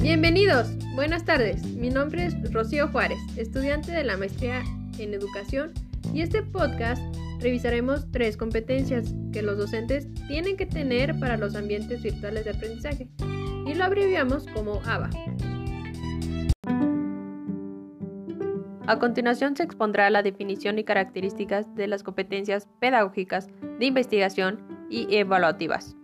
Bienvenidos, buenas tardes. Mi nombre es Rocío Juárez, estudiante de la maestría en educación y este podcast revisaremos tres competencias que los docentes tienen que tener para los ambientes virtuales de aprendizaje y lo abreviamos como ABA. A continuación se expondrá la definición y características de las competencias pedagógicas de investigación y evaluativas.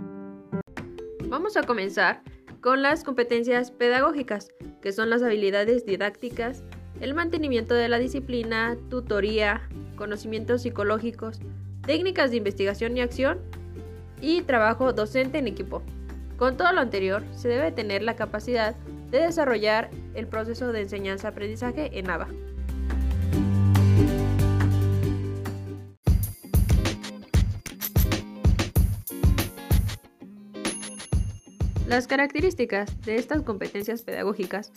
Vamos a comenzar con las competencias pedagógicas, que son las habilidades didácticas, el mantenimiento de la disciplina, tutoría, conocimientos psicológicos, técnicas de investigación y acción y trabajo docente en equipo. Con todo lo anterior, se debe tener la capacidad de desarrollar el proceso de enseñanza-aprendizaje en ABA. Las características de estas competencias pedagógicas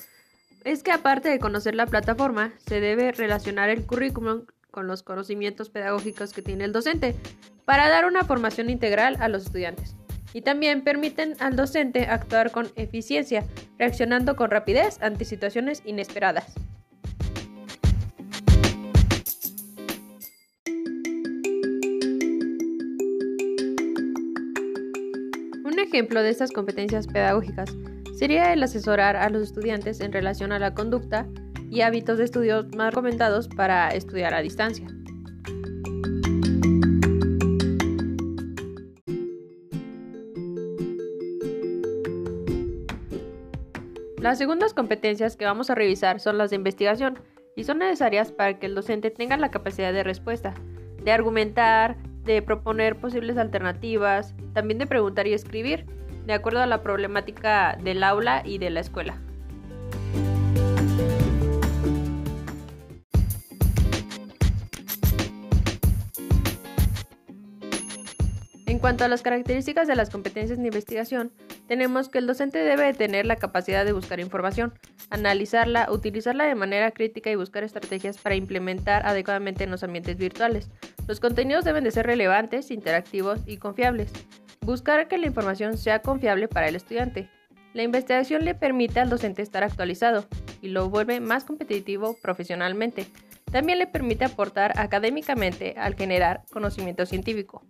es que aparte de conocer la plataforma, se debe relacionar el currículum con los conocimientos pedagógicos que tiene el docente para dar una formación integral a los estudiantes. Y también permiten al docente actuar con eficiencia, reaccionando con rapidez ante situaciones inesperadas. Ejemplo de estas competencias pedagógicas sería el asesorar a los estudiantes en relación a la conducta y hábitos de estudio más recomendados para estudiar a distancia. Las segundas competencias que vamos a revisar son las de investigación y son necesarias para que el docente tenga la capacidad de respuesta, de argumentar, de proponer posibles alternativas, también de preguntar y escribir, de acuerdo a la problemática del aula y de la escuela. En cuanto a las características de las competencias de investigación, tenemos que el docente debe tener la capacidad de buscar información, analizarla, utilizarla de manera crítica y buscar estrategias para implementar adecuadamente en los ambientes virtuales. Los contenidos deben de ser relevantes, interactivos y confiables. Buscar que la información sea confiable para el estudiante. La investigación le permite al docente estar actualizado y lo vuelve más competitivo profesionalmente. También le permite aportar académicamente al generar conocimiento científico.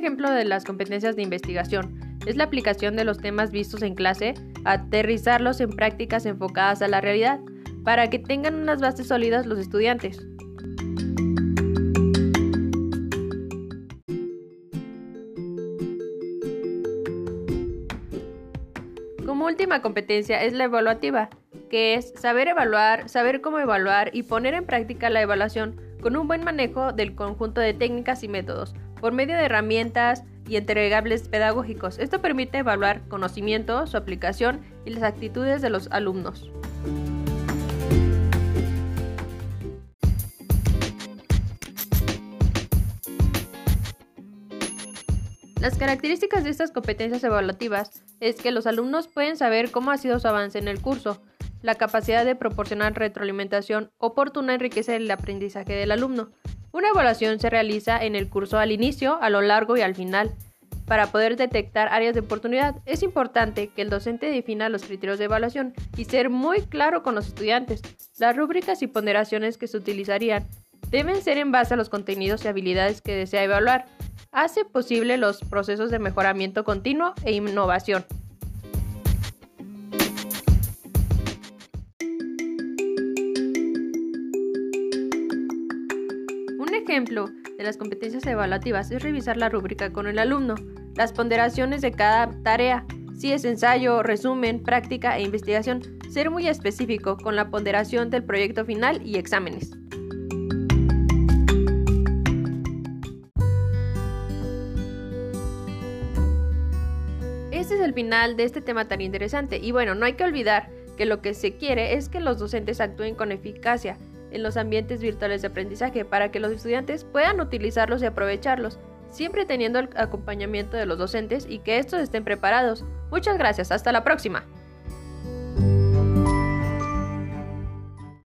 Ejemplo de las competencias de investigación es la aplicación de los temas vistos en clase, aterrizarlos en prácticas enfocadas a la realidad, para que tengan unas bases sólidas los estudiantes. Como última competencia es la evaluativa, que es saber evaluar, saber cómo evaluar y poner en práctica la evaluación con un buen manejo del conjunto de técnicas y métodos, por medio de herramientas y entregables pedagógicos. Esto permite evaluar conocimiento, su aplicación y las actitudes de los alumnos. Las características de estas competencias evaluativas es que los alumnos pueden saber cómo ha sido su avance en el curso. La capacidad de proporcionar retroalimentación oportuna enriquece el aprendizaje del alumno. Una evaluación se realiza en el curso al inicio, a lo largo y al final. Para poder detectar áreas de oportunidad, es importante que el docente defina los criterios de evaluación y ser muy claro con los estudiantes. Las rúbricas y ponderaciones que se utilizarían deben ser en base a los contenidos y habilidades que desea evaluar hace posible los procesos de mejoramiento continuo e innovación. Ejemplo de las competencias evaluativas es revisar la rúbrica con el alumno, las ponderaciones de cada tarea, si es ensayo, resumen, práctica e investigación, ser muy específico con la ponderación del proyecto final y exámenes. Este es el final de este tema tan interesante y bueno, no hay que olvidar que lo que se quiere es que los docentes actúen con eficacia en los ambientes virtuales de aprendizaje para que los estudiantes puedan utilizarlos y aprovecharlos, siempre teniendo el acompañamiento de los docentes y que estos estén preparados. Muchas gracias, hasta la próxima.